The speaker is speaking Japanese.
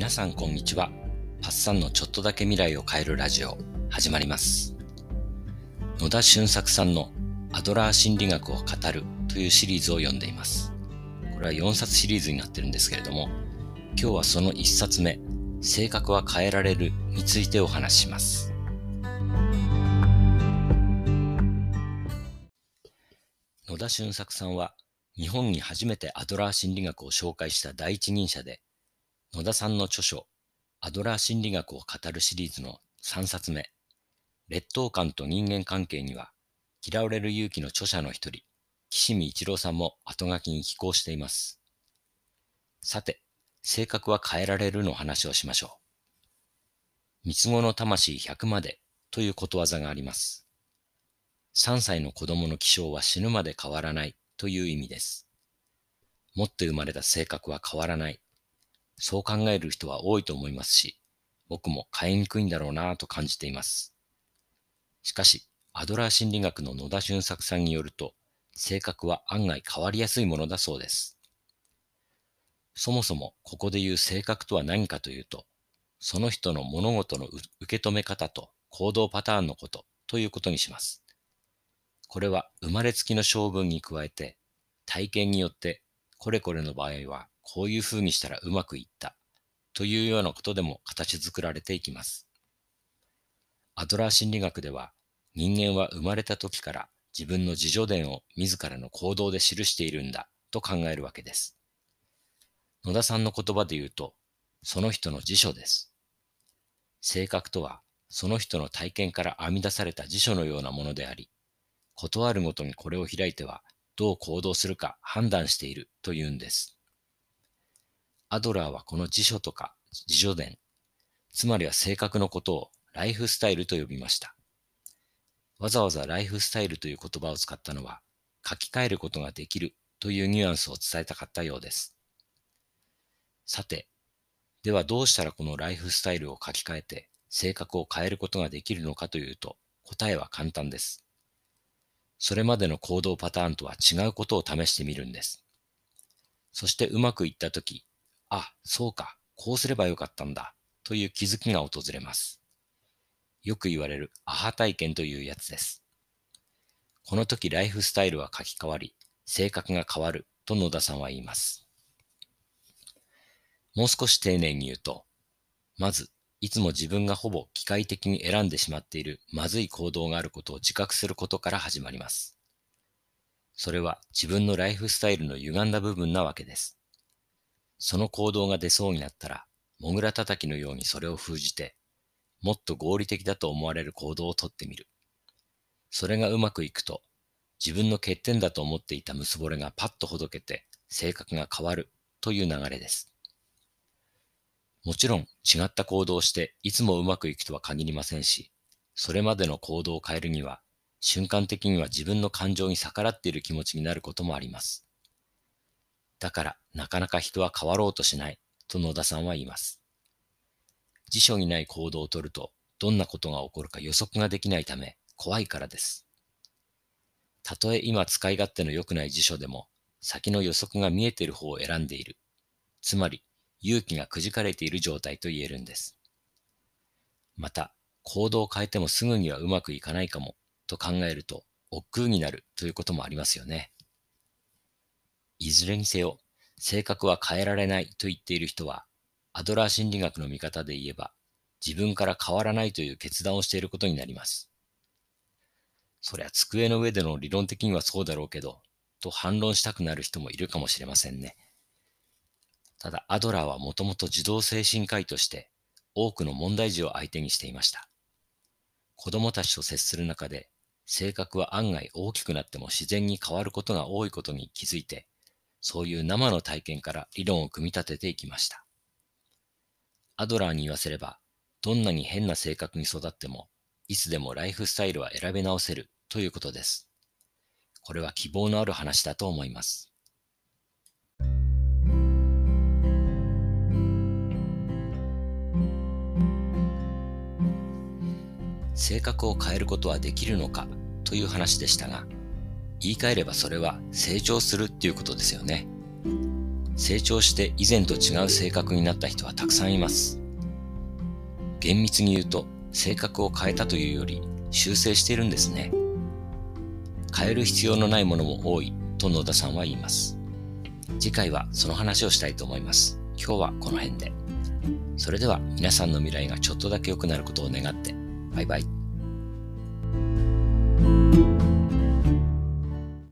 皆さんこんにちは。パッサンのちょっとだけ未来を変えるラジオ、始まります。野田俊作さんのアドラー心理学を語るというシリーズを読んでいます。これは4冊シリーズになってるんですけれども、今日はその1冊目、性格は変えられるについてお話しします。野田俊作さんは日本に初めてアドラー心理学を紹介した第一人者で、野田さんの著書、アドラー心理学を語るシリーズの3冊目、劣等感と人間関係には、嫌われる勇気の著者の一人、岸見一郎さんも後書きに寄稿しています。さて、性格は変えられるの話をしましょう。三つ子の魂100までということわざがあります。3歳の子供の気性は死ぬまで変わらないという意味です。持って生まれた性格は変わらない。そう考える人は多いと思いますし、僕も変えにくいんだろうなぁと感じています。しかし、アドラー心理学の野田俊作さんによると、性格は案外変わりやすいものだそうです。そもそもここで言う性格とは何かというと、その人の物事の受け止め方と行動パターンのことということにします。これは生まれつきの性分に加えて、体験によってこれこれの場合はこういう風にしたらうまくいったというようなことでも形作られていきます。アドラー心理学では人間は生まれた時から自分の自助伝を自らの行動で記しているんだと考えるわけです。野田さんの言葉で言うと、その人の辞書です。性格とは、その人の体験から編み出された辞書のようなものであり、断るごとにこれを開いては、どう行動するか判断しているというんです。アドラーはこの辞書とか自助伝、つまりは性格のことをライフスタイルと呼びました。わざわざライフスタイルという言葉を使ったのは、書き換えることができるというニュアンスを伝えたかったようです。さて、ではどうしたらこのライフスタイルを書き換えて性格を変えることができるのかというと、答えは簡単です。それまでの行動パターンとは違うことを試してみるんです。そしてうまくいったとき、あ、そうか、こうすればよかったんだ、という気づきが訪れます。よく言われるアハ体験というやつです。この時ライフスタイルは書き換わり、性格が変わると野田さんは言います。もう少し丁寧に言うと、まず、いつも自分がほぼ機械的に選んでしまっているまずい行動があることを自覚することから始まります。それは自分のライフスタイルの歪んだ部分なわけです。その行動が出そうになったら、もぐらたたきのようにそれを封じて、もっと合理的だと思われる行動をとってみる。それがうまくいくと、自分の欠点だと思っていた結ぼれがパッとほどけて、性格が変わるという流れです。もちろん違った行動をしていつもうまくいくとは限りませんし、それまでの行動を変えるには、瞬間的には自分の感情に逆らっている気持ちになることもあります。だからなかなか人は変わろうとしないと野田さんは言います。辞書にない行動をとるとどんなことが起こるか予測ができないため怖いからです。たとえ今使い勝手の良くない辞書でも先の予測が見えている方を選んでいる。つまり勇気がくじかれている状態と言えるんです。また行動を変えてもすぐにはうまくいかないかもと考えると億劫になるということもありますよね。いずれにせよ、性格は変えられないと言っている人は、アドラー心理学の見方で言えば、自分から変わらないという決断をしていることになります。そりゃ机の上での理論的にはそうだろうけど、と反論したくなる人もいるかもしれませんね。ただ、アドラーはもともと児童精神科医として多くの問題児を相手にしていました。子供たちと接する中で、性格は案外大きくなっても自然に変わることが多いことに気づいて、そういう生の体験から理論を組み立てていきました。アドラーに言わせれば、どんなに変な性格に育っても、いつでもライフスタイルは選び直せるということです。これは希望のある話だと思います。性格を変えることはできるのかという話でしたが、言い換えればそれは成長するっていうことですよね。成長して以前と違う性格になった人はたくさんいます。厳密に言うと、性格を変えたというより、修正しているんですね。変える必要のないものも多いと野田さんは言います。次回はその話をしたいと思います。今日はこの辺で。それでは皆さんの未来がちょっとだけ良くなることを願って、バイバイ。